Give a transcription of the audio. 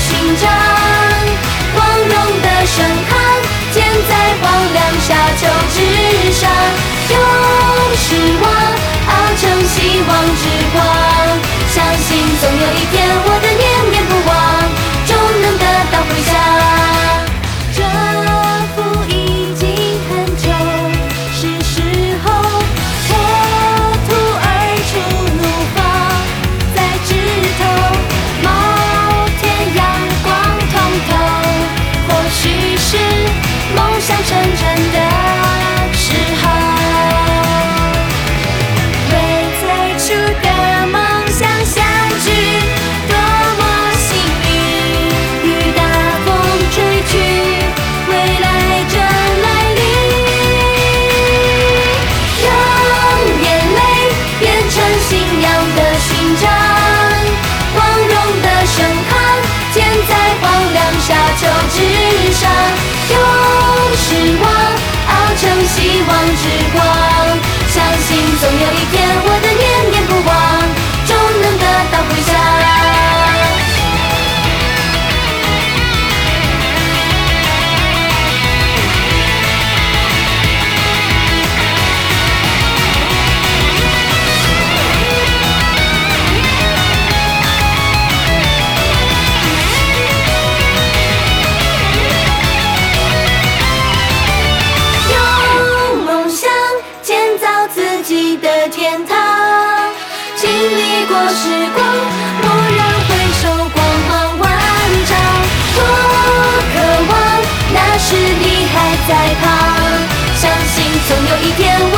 寻找光荣的盛开。失望熬成希望之光，相信。时光蓦然回首光芒万丈。多渴望那时你还在旁。相信总有一天